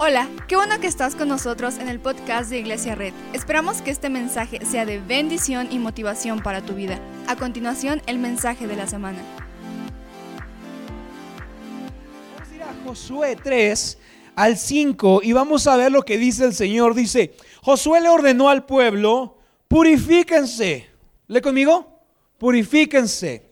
Hola, qué bueno que estás con nosotros en el podcast de Iglesia Red. Esperamos que este mensaje sea de bendición y motivación para tu vida. A continuación, el mensaje de la semana. Vamos a ir a Josué 3 al 5 y vamos a ver lo que dice el Señor. Dice, Josué le ordenó al pueblo, purifíquense. ¿Le conmigo? Purifíquense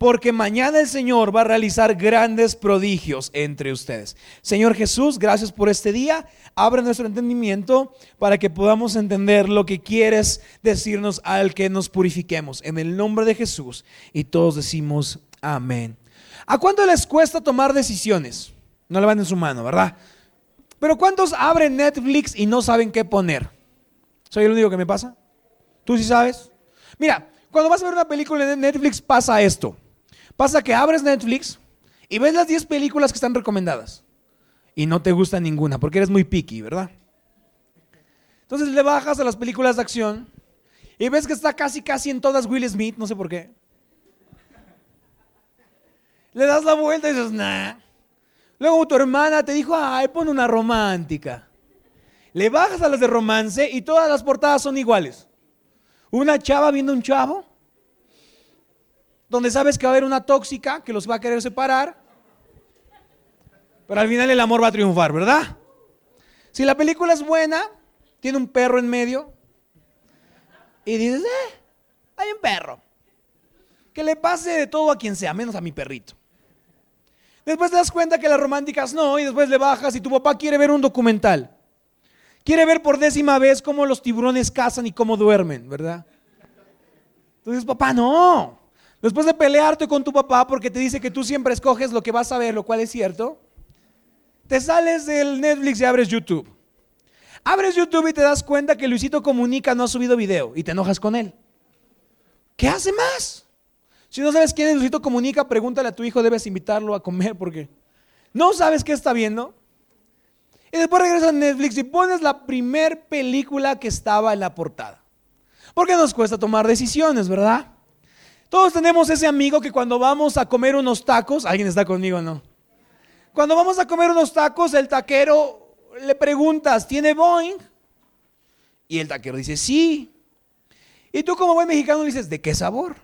porque mañana el Señor va a realizar grandes prodigios entre ustedes. Señor Jesús, gracias por este día. Abre nuestro entendimiento para que podamos entender lo que quieres decirnos al que nos purifiquemos. En el nombre de Jesús. Y todos decimos amén. ¿A cuánto les cuesta tomar decisiones? No le van en su mano, ¿verdad? Pero ¿cuántos abren Netflix y no saben qué poner? ¿Soy el único que me pasa? ¿Tú sí sabes? Mira, cuando vas a ver una película de Netflix pasa esto. Pasa que abres Netflix y ves las 10 películas que están recomendadas y no te gusta ninguna porque eres muy picky, ¿verdad? Entonces le bajas a las películas de acción y ves que está casi casi en todas Will Smith, no sé por qué. Le das la vuelta y dices, nah. Luego tu hermana te dijo, ay, pon una romántica. Le bajas a las de romance y todas las portadas son iguales. Una chava viendo un chavo donde sabes que va a haber una tóxica que los va a querer separar, pero al final el amor va a triunfar, ¿verdad? Si la película es buena, tiene un perro en medio, y dices, eh, hay un perro. Que le pase de todo a quien sea, menos a mi perrito. Después te das cuenta que las románticas no, y después le bajas y tu papá quiere ver un documental. Quiere ver por décima vez cómo los tiburones cazan y cómo duermen, ¿verdad? Entonces, papá, no. Después de pelearte con tu papá porque te dice que tú siempre escoges lo que vas a ver, lo cual es cierto, te sales del Netflix y abres YouTube. Abres YouTube y te das cuenta que Luisito Comunica no ha subido video y te enojas con él. ¿Qué hace más? Si no sabes quién es Luisito Comunica, pregúntale a tu hijo, debes invitarlo a comer porque no sabes qué está viendo. Y después regresas a Netflix y pones la primer película que estaba en la portada. Porque nos cuesta tomar decisiones, ¿verdad? Todos tenemos ese amigo que cuando vamos a comer unos tacos, ¿alguien está conmigo o no? Cuando vamos a comer unos tacos, el taquero le preguntas, ¿tiene Boeing? Y el taquero dice, sí. Y tú como buen mexicano dices, ¿de qué sabor?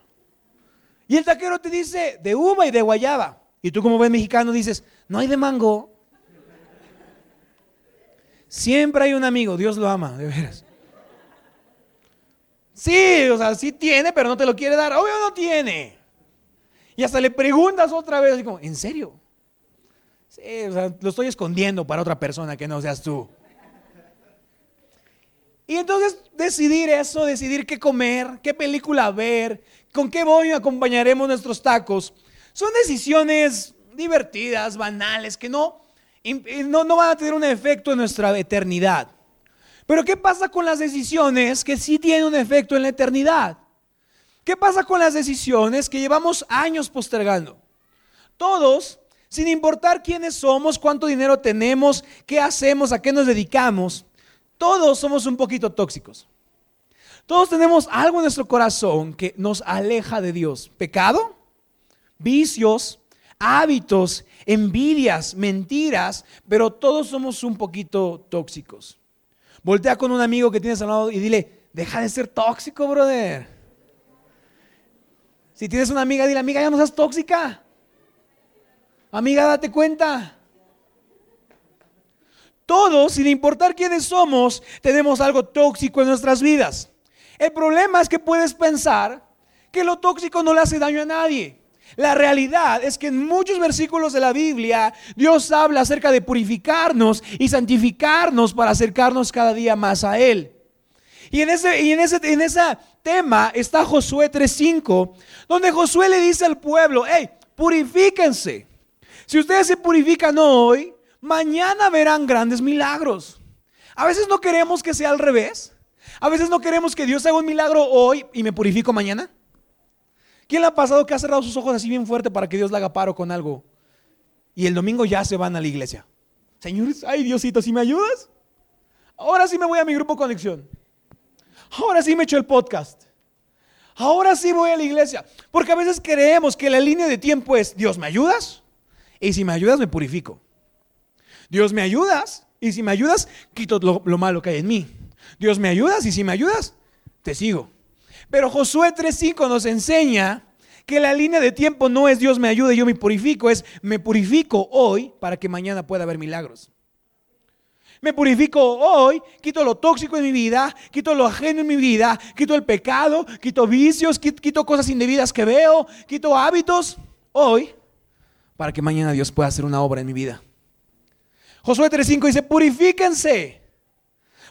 Y el taquero te dice, de uva y de guayaba. Y tú como buen mexicano dices, no hay de mango. Siempre hay un amigo, Dios lo ama, de veras. Sí, o sea, sí tiene, pero no te lo quiere dar. Obvio no tiene. Y hasta le preguntas otra vez, así como, ¿en serio? Sí, o sea, lo estoy escondiendo para otra persona que no seas tú. Y entonces decidir eso, decidir qué comer, qué película ver, con qué voy acompañaremos nuestros tacos, son decisiones divertidas, banales, que no, no, no van a tener un efecto en nuestra eternidad. Pero ¿qué pasa con las decisiones que sí tienen un efecto en la eternidad? ¿Qué pasa con las decisiones que llevamos años postergando? Todos, sin importar quiénes somos, cuánto dinero tenemos, qué hacemos, a qué nos dedicamos, todos somos un poquito tóxicos. Todos tenemos algo en nuestro corazón que nos aleja de Dios. Pecado, vicios, hábitos, envidias, mentiras, pero todos somos un poquito tóxicos. Voltea con un amigo que tienes al lado y dile, deja de ser tóxico, brother. Si tienes una amiga, dile, amiga, ya no seas tóxica. Amiga, date cuenta. Todos, sin importar quiénes somos, tenemos algo tóxico en nuestras vidas. El problema es que puedes pensar que lo tóxico no le hace daño a nadie. La realidad es que en muchos versículos de la Biblia Dios habla acerca de purificarnos y santificarnos para acercarnos cada día más a Él. Y en ese, y en ese, en ese tema está Josué 3.5, donde Josué le dice al pueblo, hey, purifíquense. Si ustedes se purifican hoy, mañana verán grandes milagros. A veces no queremos que sea al revés. A veces no queremos que Dios haga un milagro hoy y me purifico mañana. ¿Quién le ha pasado que ha cerrado sus ojos así bien fuerte para que Dios le haga paro con algo? Y el domingo ya se van a la iglesia. Señores, ay Diosito, si me ayudas, ahora sí me voy a mi grupo conexión. Ahora sí me echo el podcast. Ahora sí voy a la iglesia. Porque a veces creemos que la línea de tiempo es, Dios, ¿me ayudas? Y si me ayudas, me purifico. Dios, ¿me ayudas? Y si me ayudas, quito lo malo que hay en mí. Dios me ayudas y si me ayudas, te sigo. Pero Josué 3.5 nos enseña que la línea de tiempo no es Dios me ayuda y yo me purifico, es me purifico hoy para que mañana pueda haber milagros. Me purifico hoy, quito lo tóxico en mi vida, quito lo ajeno en mi vida, quito el pecado, quito vicios, quito cosas indebidas que veo, quito hábitos hoy para que mañana Dios pueda hacer una obra en mi vida. Josué 3.5 dice, purifíquense,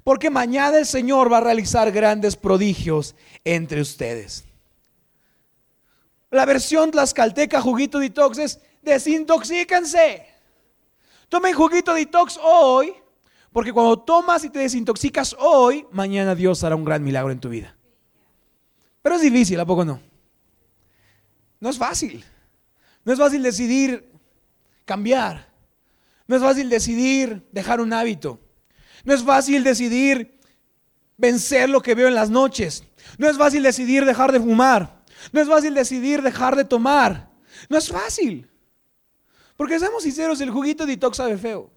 porque mañana el Señor va a realizar grandes prodigios entre ustedes. La versión tlaxcalteca juguito detox es desintoxíquense. Tomen juguito detox hoy, porque cuando tomas y te desintoxicas hoy, mañana Dios hará un gran milagro en tu vida. Pero es difícil, ¿a poco no? No es fácil. No es fácil decidir cambiar. No es fácil decidir dejar un hábito. No es fácil decidir vencer lo que veo en las noches. No es fácil decidir dejar de fumar. No es fácil decidir dejar de tomar. No es fácil. Porque seamos sinceros, el juguito detox sabe feo.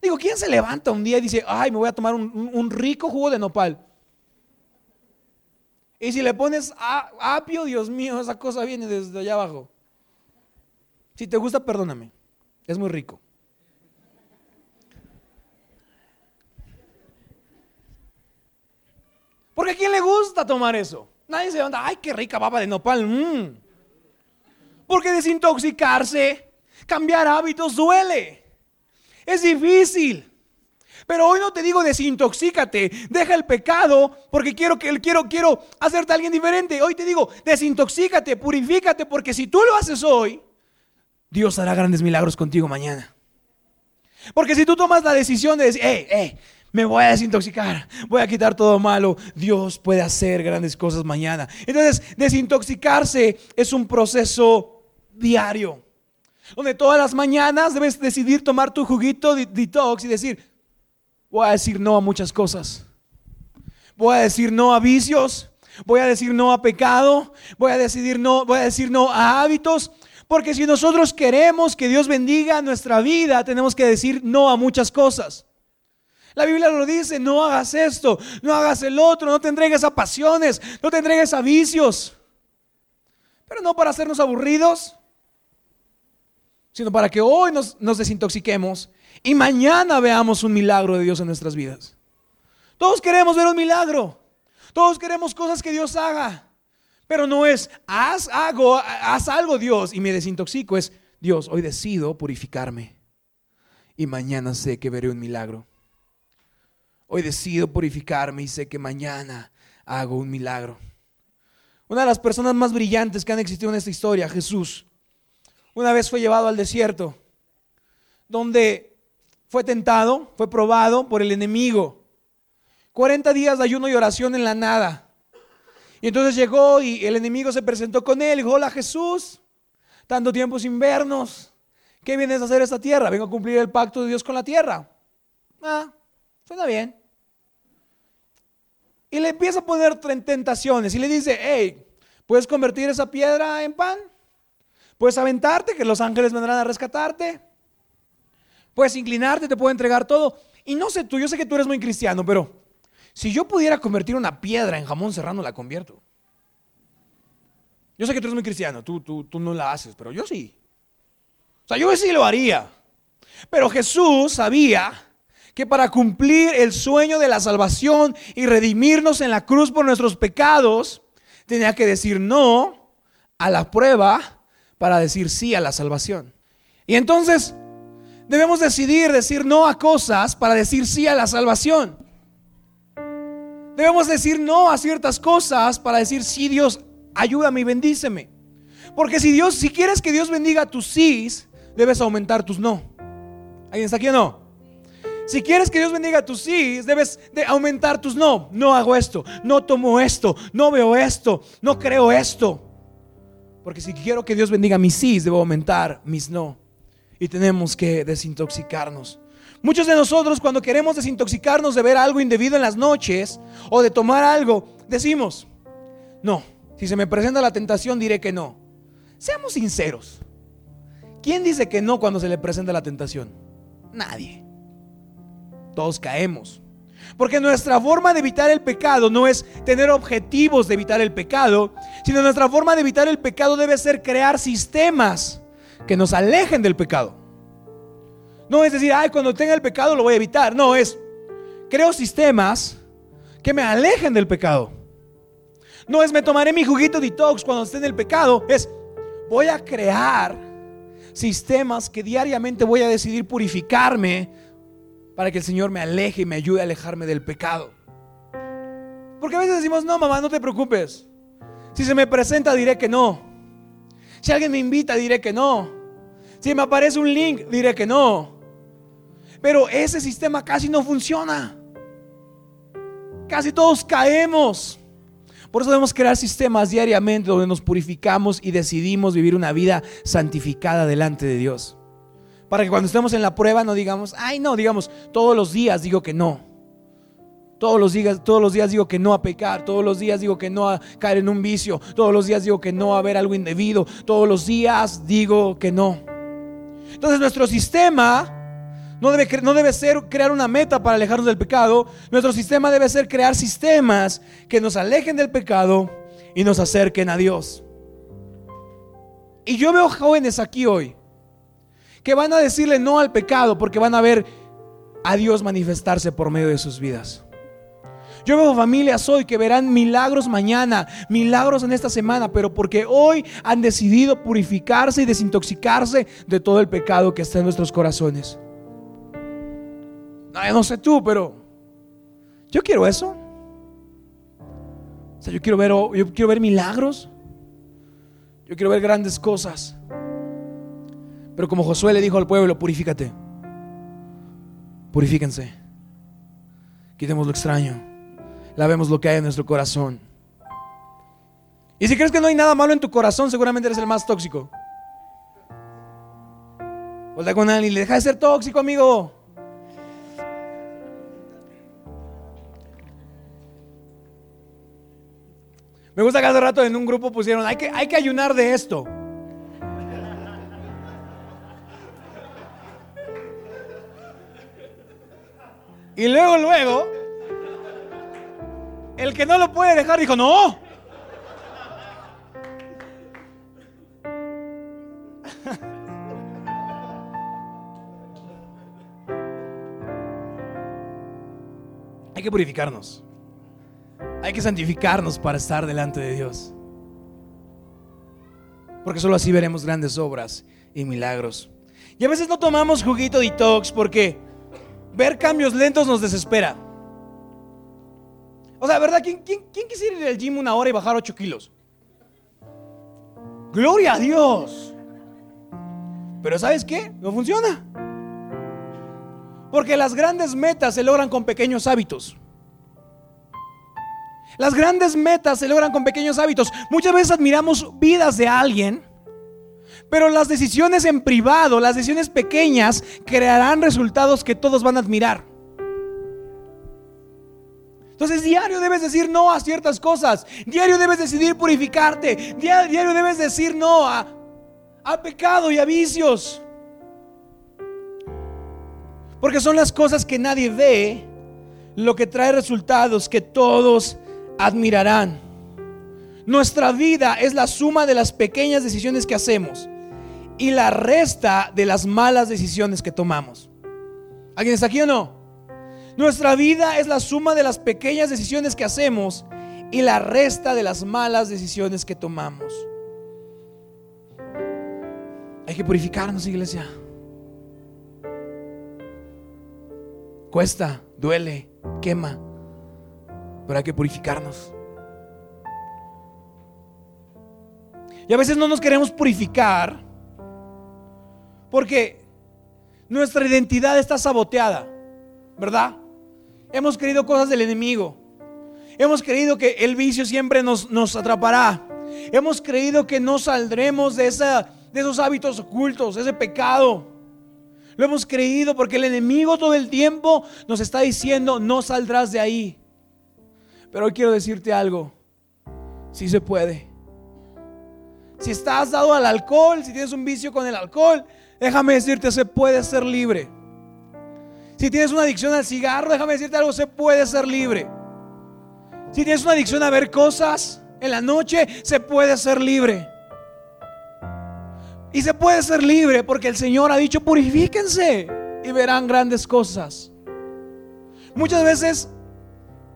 Digo, ¿quién se levanta un día y dice, ay, me voy a tomar un, rico jugo de nopal? Y si le pones apio, Dios mío, esa cosa viene desde allá abajo. Si te gusta, perdóname. Es muy rico. Porque a quién le gusta tomar eso? Nadie se levanta, ay, qué rica baba de nopal. Mm". Porque desintoxicarse, cambiar hábitos duele. Es difícil. Pero hoy no te digo desintoxícate, deja el pecado porque quiero que quiero quiero hacerte alguien diferente. Hoy te digo, desintoxícate, purifícate porque si tú lo haces hoy, Dios hará grandes milagros contigo mañana. Porque si tú tomas la decisión de decir, hey, hey, me voy a desintoxicar, voy a quitar todo malo, Dios puede hacer grandes cosas mañana. Entonces, desintoxicarse es un proceso diario donde todas las mañanas debes decidir tomar tu juguito de detox y decir, voy a decir no a muchas cosas. Voy a decir no a vicios, voy a decir no a pecado, voy a decidir no, voy a decir no a hábitos, porque si nosotros queremos que Dios bendiga nuestra vida, tenemos que decir no a muchas cosas. La Biblia lo dice, no hagas esto, no hagas el otro, no te entregues a pasiones, no te entregues a vicios. Pero no para hacernos aburridos, sino para que hoy nos, desintoxiquemos y mañana veamos un milagro de Dios en nuestras vidas. Todos queremos ver un milagro. Todos queremos cosas que Dios haga. Pero no es, haz haz algo Dios y me desintoxico. Es, Dios, hoy decido purificarme. Y mañana sé que veré un milagro. Hoy decido purificarme y sé que mañana hago un milagro. Una de las personas más brillantes que han existido en esta historia, Jesús, una vez fue llevado al desierto, donde fue tentado, fue probado por el enemigo. 40 días de ayuno y oración en la nada. Y entonces llegó y el enemigo se presentó con él y dijo, hola Jesús, tanto tiempo sin vernos, ¿qué vienes a hacer esta tierra? Vengo a cumplir el pacto de Dios con la tierra. Ah, suena bien. Y le empieza a poner tentaciones y le dice, hey, ¿puedes convertir esa piedra en pan? Puedes aventarte, que los ángeles vendrán a rescatarte. Puedes inclinarte, te puedo entregar todo. Y no sé tú, yo sé que tú eres muy cristiano, pero si yo pudiera convertir una piedra en jamón serrano, la convierto. Yo sé que tú eres muy cristiano, tú, tú, tú no la haces, pero yo sí. O sea, yo sí lo haría. Pero Jesús sabía que para cumplir el sueño de la salvación y redimirnos en la cruz por nuestros pecados, tenía que decir no a la prueba para decir sí a la salvación. Y entonces debemos decidir decir no a cosas para decir sí a la salvación. Debemos decir no a ciertas cosas para decir sí Dios, ayúdame y bendíceme. Porque si Dios, si quieres que Dios bendiga tus sí, debes aumentar tus no. ¿Alguien está aquí o no? Si quieres que Dios bendiga tus sí, debes de aumentar tus no. No hago esto, no tomo esto, no veo esto, no creo esto. Porque si quiero que Dios bendiga mis sí, debo aumentar mis no. Y tenemos que desintoxicarnos. Muchos de nosotros cuando queremos desintoxicarnos de ver algo indebido en las noches o de tomar algo, decimos, no, si se me presenta la tentación diré que no. Seamos sinceros. ¿Quién dice que no cuando se le presenta la tentación? Nadie. Todos caemos. Porque nuestra forma de evitar el pecado no es tener objetivos de evitar el pecado, sino nuestra forma de evitar el pecado debe ser crear sistemas que nos alejen del pecado. No es decir, ay, cuando tenga el pecado lo voy a evitar. No, es, creo sistemas que me alejen del pecado. No es, me tomaré mi juguito detox cuando esté en el pecado. Es, voy a crear sistemas que diariamente voy a decidir purificarme para que el Señor me aleje y me ayude a alejarme del pecado. Porque a veces decimos, no, mamá, no te preocupes. Si se me presenta, diré que no. Si alguien me invita, diré que no. Si me aparece un link, diré que no. Pero ese sistema casi no funciona. Casi todos caemos. Por eso debemos crear sistemas diariamente donde nos purificamos y decidimos vivir una vida santificada delante de Dios. Para que cuando estemos en la prueba no digamos, ay no, digamos, todos los días digo que no. Todos los, días, todos los días digo que no a pecar, todos los días digo que no a caer en un vicio, todos los días digo que no a ver algo indebido, todos los días digo que no. Entonces nuestro sistema no debe, no debe ser crear una meta para alejarnos del pecado. Nuestro sistema debe ser crear sistemas que nos alejen del pecado y nos acerquen a Dios. Y yo veo jóvenes aquí hoy que van a decirle no al pecado porque van a ver a Dios manifestarse por medio de sus vidas. Yo veo familias hoy que verán milagros mañana, milagros en esta semana, pero porque hoy han decidido purificarse y desintoxicarse de todo el pecado que está en nuestros corazones. No, no sé tú, pero yo quiero eso. O sea, yo quiero ver, yo quiero ver milagros. Yo quiero ver grandes cosas. Pero como Josué le dijo al pueblo, purifícate. Purifíquense. Quitemos lo extraño. Lavemos lo que hay en nuestro corazón. Y si crees que no hay nada malo en tu corazón, seguramente eres el más tóxico. Hola con alguien y le deja de ser tóxico, amigo. Me gusta que hace rato en un grupo pusieron, hay que, hay que ayunar de esto. Y luego, luego, el que no lo puede dejar dijo, no. Hay que purificarnos. Hay que santificarnos para estar delante de Dios. Porque solo así veremos grandes obras y milagros. Y a veces no tomamos juguito detox porque ver cambios lentos nos desespera. O sea, ¿verdad? ¿Quién, quisiera ir al gym una hora y bajar 8 kilos? Gloria a Dios. Pero ¿sabes qué? No funciona. Porque las grandes metas se logran con pequeños hábitos. Las grandes metas se logran con pequeños hábitos. Muchas veces admiramos vidas de alguien, pero las decisiones en privado, las decisiones pequeñas, crearán resultados que todos van a admirar. Entonces diario debes decir no a ciertas cosas. Diario debes decidir purificarte. Diario debes decir no a, a pecado y a vicios. Porque son las cosas que nadie ve lo que trae resultados que todos admirarán. Nuestra vida es la suma de las pequeñas decisiones que hacemos y la resta de las malas decisiones que tomamos. ¿Alguien está aquí o no? Nuestra vida es la suma de las pequeñas decisiones que hacemos y la resta de las malas decisiones que tomamos. Hay que purificarnos, iglesia. Cuesta, duele, quema pero hay que purificarnos. Y a veces no nos queremos purificar porque nuestra identidad está saboteada, ¿verdad? Hemos creído cosas del enemigo. Hemos creído que el vicio siempre nos, nos atrapará. Hemos creído que no saldremos de, esa, de esos hábitos ocultos, ese pecado. Lo hemos creído porque el enemigo todo el tiempo nos está diciendo, no saldrás de ahí. Pero hoy quiero decirte algo. Si se puede. Si estás dado al alcohol, si tienes un vicio con el alcohol, déjame decirte, se puede ser libre. Si tienes una adicción al cigarro, déjame decirte algo, se puede ser libre. Si tienes una adicción a ver cosas en la noche, se puede ser libre. Y se puede ser libre porque el Señor ha dicho, purifíquense y verán grandes cosas. Muchas veces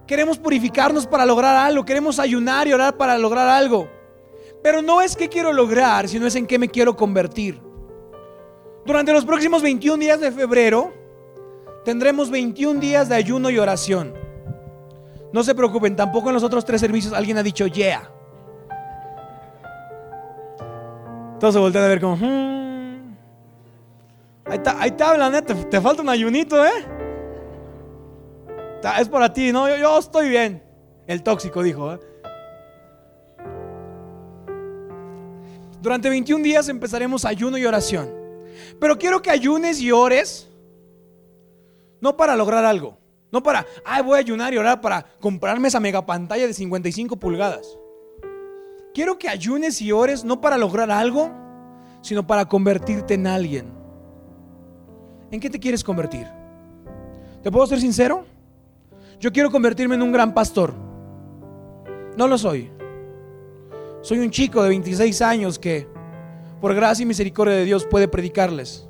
queremos purificarnos para lograr algo, queremos ayunar y orar para lograr algo. Pero no es que quiero lograr, sino es en qué me quiero convertir. Durante los próximos 21 días de febrero tendremos 21 días de ayuno y oración. No se preocupen, tampoco en los otros tres servicios alguien ha dicho yeah. Todos se voltean a ver como, hmm. ahí está, ahí está, la neta, te falta un ayunito, ¿eh? Es para ti, no, yo, estoy bien. El tóxico dijo, ¿eh? Durante 21 días empezaremos ayuno y oración. Pero quiero que ayunes y ores, no para lograr algo. No para, ay, voy a ayunar y orar para comprarme esa mega pantalla de 55 pulgadas. Quiero que ayunes y ores no para lograr algo, sino para convertirte en alguien. ¿En qué te quieres convertir? ¿Te puedo ser sincero? Yo quiero convertirme en un gran pastor. No lo soy. Soy un chico de 26 años que, por gracia y misericordia de Dios, puede predicarles.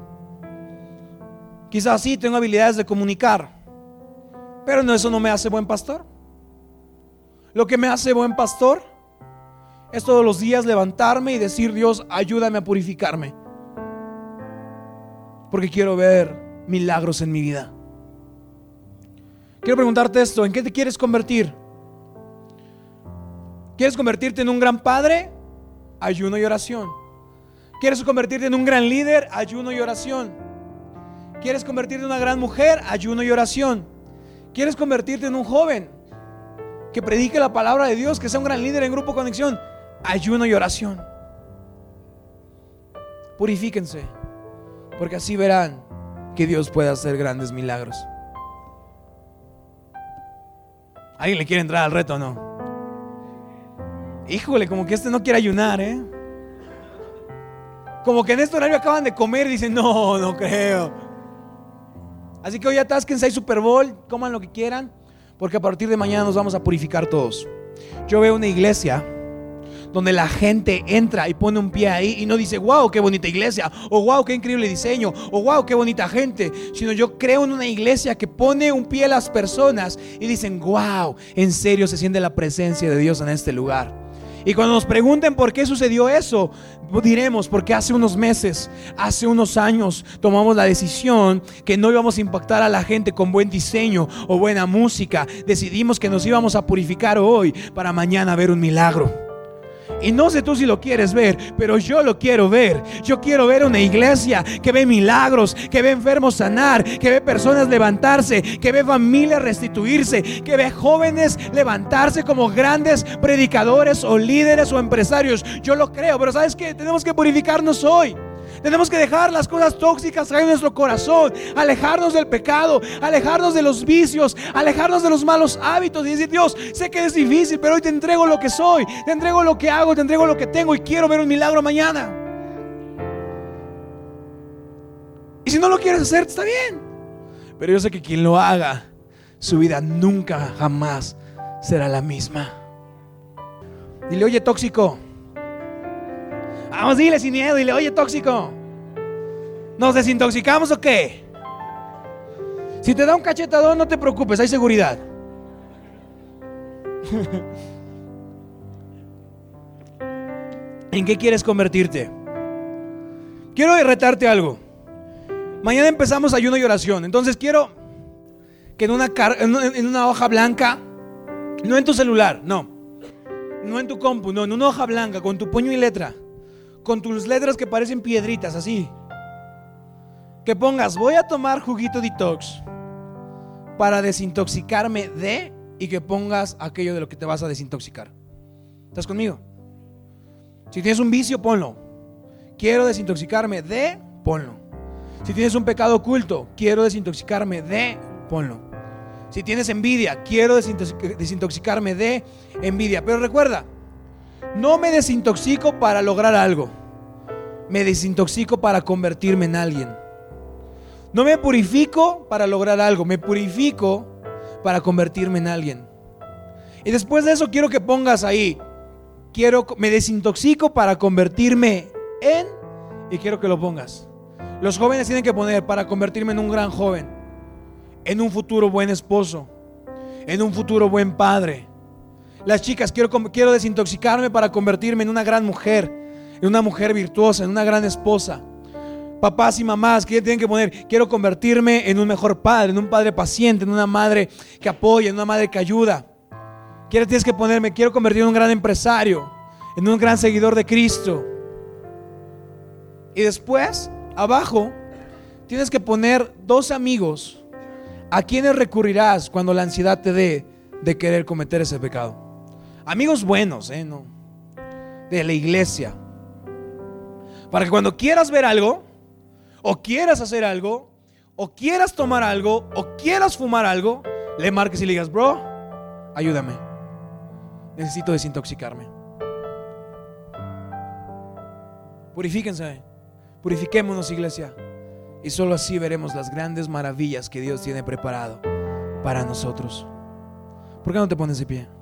Quizás sí tengo habilidades de comunicar pero no, eso no me hace buen pastor. Lo que me hace buen pastor es todos los días levantarme y decir, Dios, ayúdame a purificarme. Porque quiero ver milagros en mi vida. Quiero preguntarte esto, ¿en qué te quieres convertir? ¿Quieres convertirte en un gran padre? Ayuno y oración. ¿Quieres convertirte en un gran líder? Ayuno y oración. ¿Quieres convertirte en una gran mujer? Ayuno y oración. ¿Quieres convertirte en un joven que predique la palabra de Dios, que sea un gran líder en grupo conexión? Ayuno y oración. Purifíquense, porque así verán que Dios puede hacer grandes milagros. ¿Alguien le quiere entrar al reto o no? Híjole, como que este no quiere ayunar, ¿eh? Como que en este horario acaban de comer y dicen, no, no creo. Así que hoy atásquense hay Super Bowl, coman lo que quieran, porque a partir de mañana nos vamos a purificar todos. Yo veo una iglesia donde la gente entra y pone un pie ahí y no dice, wow, qué bonita iglesia, o wow, qué increíble diseño, o wow, qué bonita gente, sino yo creo en una iglesia que pone un pie a las personas y dicen, wow, en serio se siente la presencia de Dios en este lugar. Y cuando nos pregunten por qué sucedió eso, diremos porque hace unos meses, hace unos años, tomamos la decisión que no íbamos a impactar a la gente con buen diseño o buena música. Decidimos que nos íbamos a purificar hoy para mañana ver un milagro. Y no sé tú si lo quieres ver, pero yo lo quiero ver. Yo quiero ver una iglesia que ve milagros, que ve enfermos sanar, que ve personas levantarse, que ve familias restituirse, que ve jóvenes levantarse como grandes predicadores o líderes o empresarios. Yo lo creo, pero ¿sabes qué? Tenemos que purificarnos hoy. Tenemos que dejar las cosas tóxicas en nuestro corazón, alejarnos del pecado, alejarnos de los vicios, alejarnos de los malos hábitos y decir, Dios, sé que es difícil, pero hoy te entrego lo que soy, te entrego lo que hago, te entrego lo que tengo y quiero ver un milagro mañana. Y si no lo quieres hacer, está bien. Pero yo sé que quien lo haga, su vida nunca, jamás será la misma. Dile, oye, tóxico. Vamos, dile sin miedo, dile, oye, tóxico. ¿Nos desintoxicamos o qué? Si te da un cachetadón, no te preocupes, hay seguridad. ¿En qué quieres convertirte? Quiero retarte algo. Mañana empezamos ayuno y oración. Entonces quiero que en una, en una hoja blanca, no en tu celular, no, no en tu compu, no, en una hoja blanca, con tu puño y letra, con tus letras que parecen piedritas, así. Que pongas, voy a tomar juguito detox para desintoxicarme de y que pongas aquello de lo que te vas a desintoxicar. ¿Estás conmigo? Si tienes un vicio, ponlo. Quiero desintoxicarme de, ponlo. Si tienes un pecado oculto, quiero desintoxicarme de, ponlo. Si tienes envidia, quiero desintoxicarme de envidia. Pero recuerda, no me desintoxico para lograr algo. Me desintoxico para convertirme en alguien. No me purifico para lograr algo, me purifico para convertirme en alguien. Y después de eso quiero que pongas ahí, quiero me desintoxico para convertirme en y quiero que lo pongas. Los jóvenes tienen que poner para convertirme en un gran joven, en un futuro buen esposo, en un futuro buen padre. Las chicas, quiero, quiero desintoxicarme para convertirme en una gran mujer, en una mujer virtuosa, en una gran esposa. Papás y mamás que tienen que poner, quiero convertirme en un mejor padre, en un padre paciente, en una madre que apoya, en una madre que ayuda. Quiero, tienes que ponerme, quiero convertirme en un gran empresario, en un gran seguidor de Cristo. Y después, abajo, tienes que poner dos amigos a quienes recurrirás cuando la ansiedad te dé de querer cometer ese pecado. Amigos buenos, ¿eh? No. De la iglesia. Para que cuando quieras ver algo, o quieras hacer algo, o quieras tomar algo, o quieras fumar algo, le marques y le digas, bro, ayúdame. Necesito desintoxicarme. Purifíquense. Purifiquémonos, iglesia. Y solo así veremos las grandes maravillas que Dios tiene preparado para nosotros. ¿Por qué no te pones de pie?